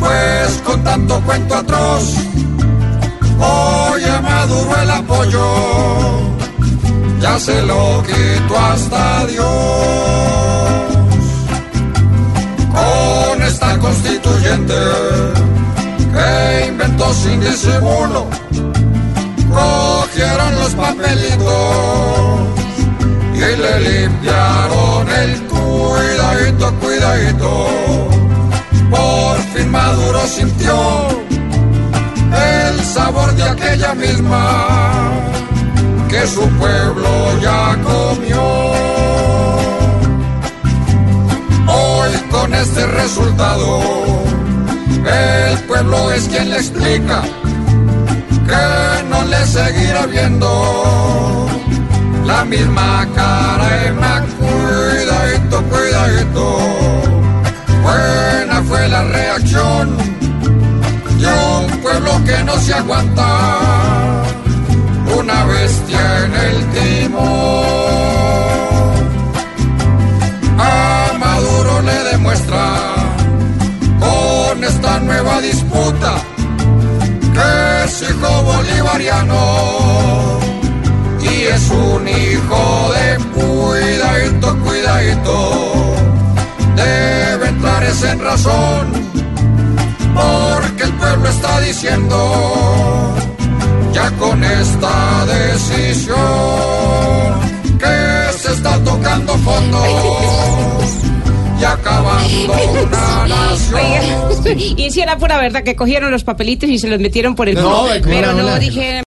Pues con tanto cuento atroz, oye maduro el apoyo. Ya se lo quito hasta Dios. Con esta constituyente que inventó sin disimulo, cogieron los papelitos y le limpiaron el cuidadito, cuidadito. Maduro sintió el sabor de aquella misma que su pueblo ya comió. Hoy con este resultado, el pueblo es quien le explica que no le seguirá viendo la misma cara La reacción de un pueblo que no se aguanta, una bestia en el timón. A Maduro le demuestra con esta nueva disputa que es hijo bolivariano y es un hijo de En razón, porque el pueblo está diciendo, ya con esta decisión, que se está tocando fondo y acabando una nación. Y si era pura verdad que cogieron los papelitos y se los metieron por el No, Pero no. dije